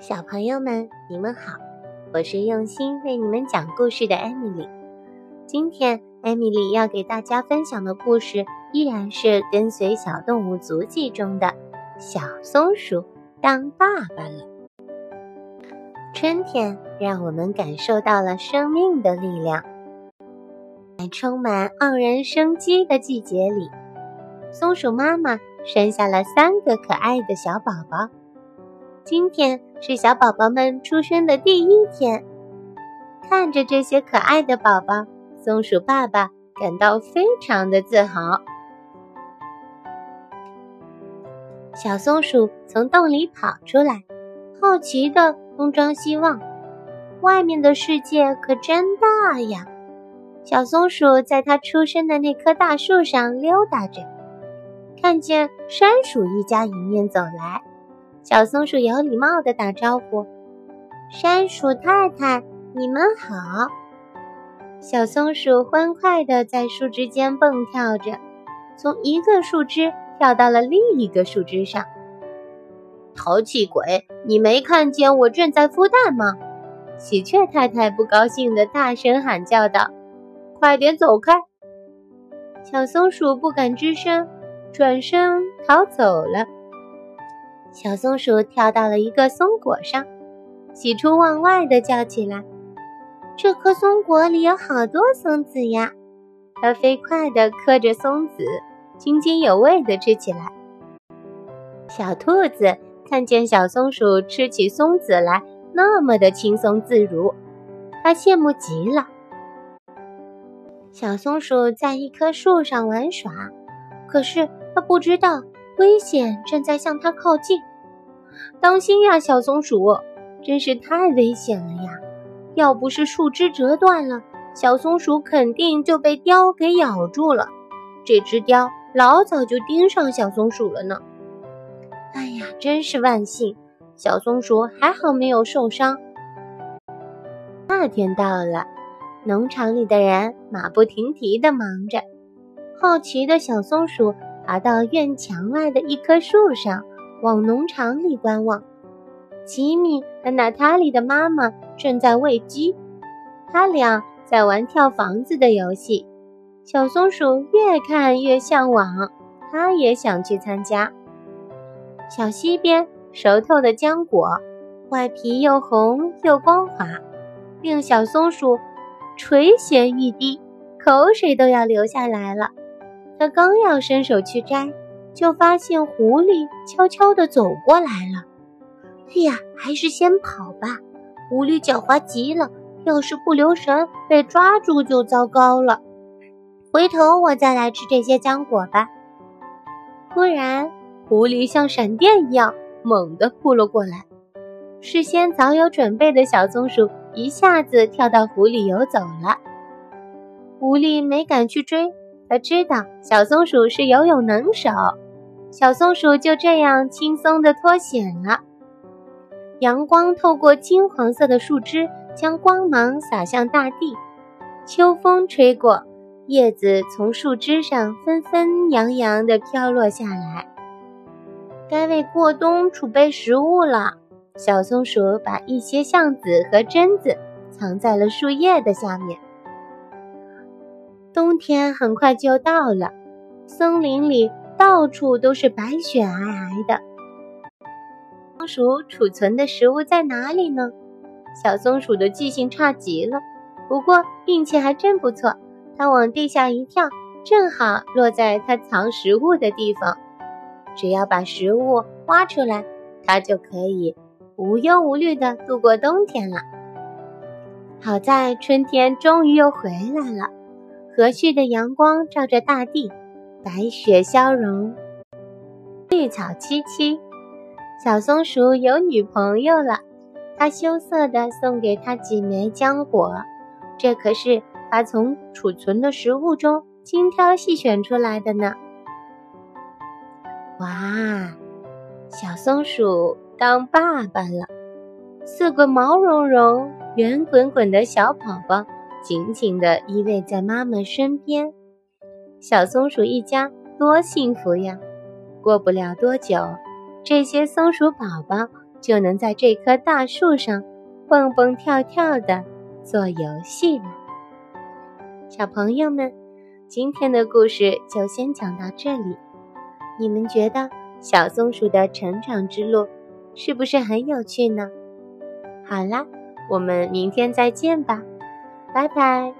小朋友们，你们好，我是用心为你们讲故事的艾米丽。今天，艾米丽要给大家分享的故事依然是跟随小动物足迹中的小松鼠当爸爸了。春天让我们感受到了生命的力量，在充满盎然生机的季节里，松鼠妈妈生下了三个可爱的小宝宝。今天是小宝宝们出生的第一天，看着这些可爱的宝宝，松鼠爸爸感到非常的自豪。小松鼠从洞里跑出来，好奇的东张西望，外面的世界可真大呀！小松鼠在它出生的那棵大树上溜达着，看见山鼠一家迎面走来。小松鼠有礼貌地打招呼：“山鼠太太，你们好。”小松鼠欢快地在树枝间蹦跳着，从一个树枝跳到了另一个树枝上。淘气鬼，你没看见我正在孵蛋吗？喜鹊太太不高兴地大声喊叫道：“快点走开！”小松鼠不敢吱声，转身逃走了。小松鼠跳到了一个松果上，喜出望外地叫起来：“这颗松果里有好多松子呀！”它飞快地嗑着松子，津津有味地吃起来。小兔子看见小松鼠吃起松子来那么的轻松自如，它羡慕极了。小松鼠在一棵树上玩耍，可是它不知道。危险正在向它靠近，当心呀，小松鼠！真是太危险了呀！要不是树枝折断了，小松鼠肯定就被雕给咬住了。这只雕老早就盯上小松鼠了呢。哎呀，真是万幸，小松鼠还好没有受伤。夏天到了，农场里的人马不停蹄地忙着，好奇的小松鼠。爬到院墙外的一棵树上，往农场里观望。吉米和娜塔莉的妈妈正在喂鸡，他俩在玩跳房子的游戏。小松鼠越看越向往，它也想去参加。小溪边，熟透的浆果，外皮又红又光滑，令小松鼠垂涎欲滴，口水都要流下来了。他刚要伸手去摘，就发现狐狸悄悄地走过来了。哎呀，还是先跑吧！狐狸狡猾极了，要是不留神被抓住就糟糕了。回头我再来吃这些浆果吧。突然，狐狸像闪电一样猛地扑了过来，事先早有准备的小松鼠一下子跳到湖里游走了。狐狸没敢去追。他知道小松鼠是游泳能手，小松鼠就这样轻松地脱险了。阳光透过金黄色的树枝，将光芒洒向大地。秋风吹过，叶子从树枝上纷纷扬扬地飘落下来。该为过冬储备食物了。小松鼠把一些橡子和榛子藏在了树叶的下面。冬天很快就到了，森林里到处都是白雪皑皑的。松鼠储存的食物在哪里呢？小松鼠的记性差极了，不过运气还真不错。它往地下一跳，正好落在它藏食物的地方。只要把食物挖出来，它就可以无忧无虑地度过冬天了。好在春天终于又回来了。和煦的阳光照着大地，白雪消融，绿草萋萋。小松鼠有女朋友了，它羞涩地送给他几枚浆果，这可是它从储存的食物中精挑细选出来的呢。哇，小松鼠当爸爸了，四个毛茸茸、圆滚滚的小宝宝。紧紧地依偎在妈妈身边，小松鼠一家多幸福呀！过不了多久，这些松鼠宝宝就能在这棵大树上蹦蹦跳跳的做游戏了。小朋友们，今天的故事就先讲到这里。你们觉得小松鼠的成长之路是不是很有趣呢？好啦，我们明天再见吧，拜拜。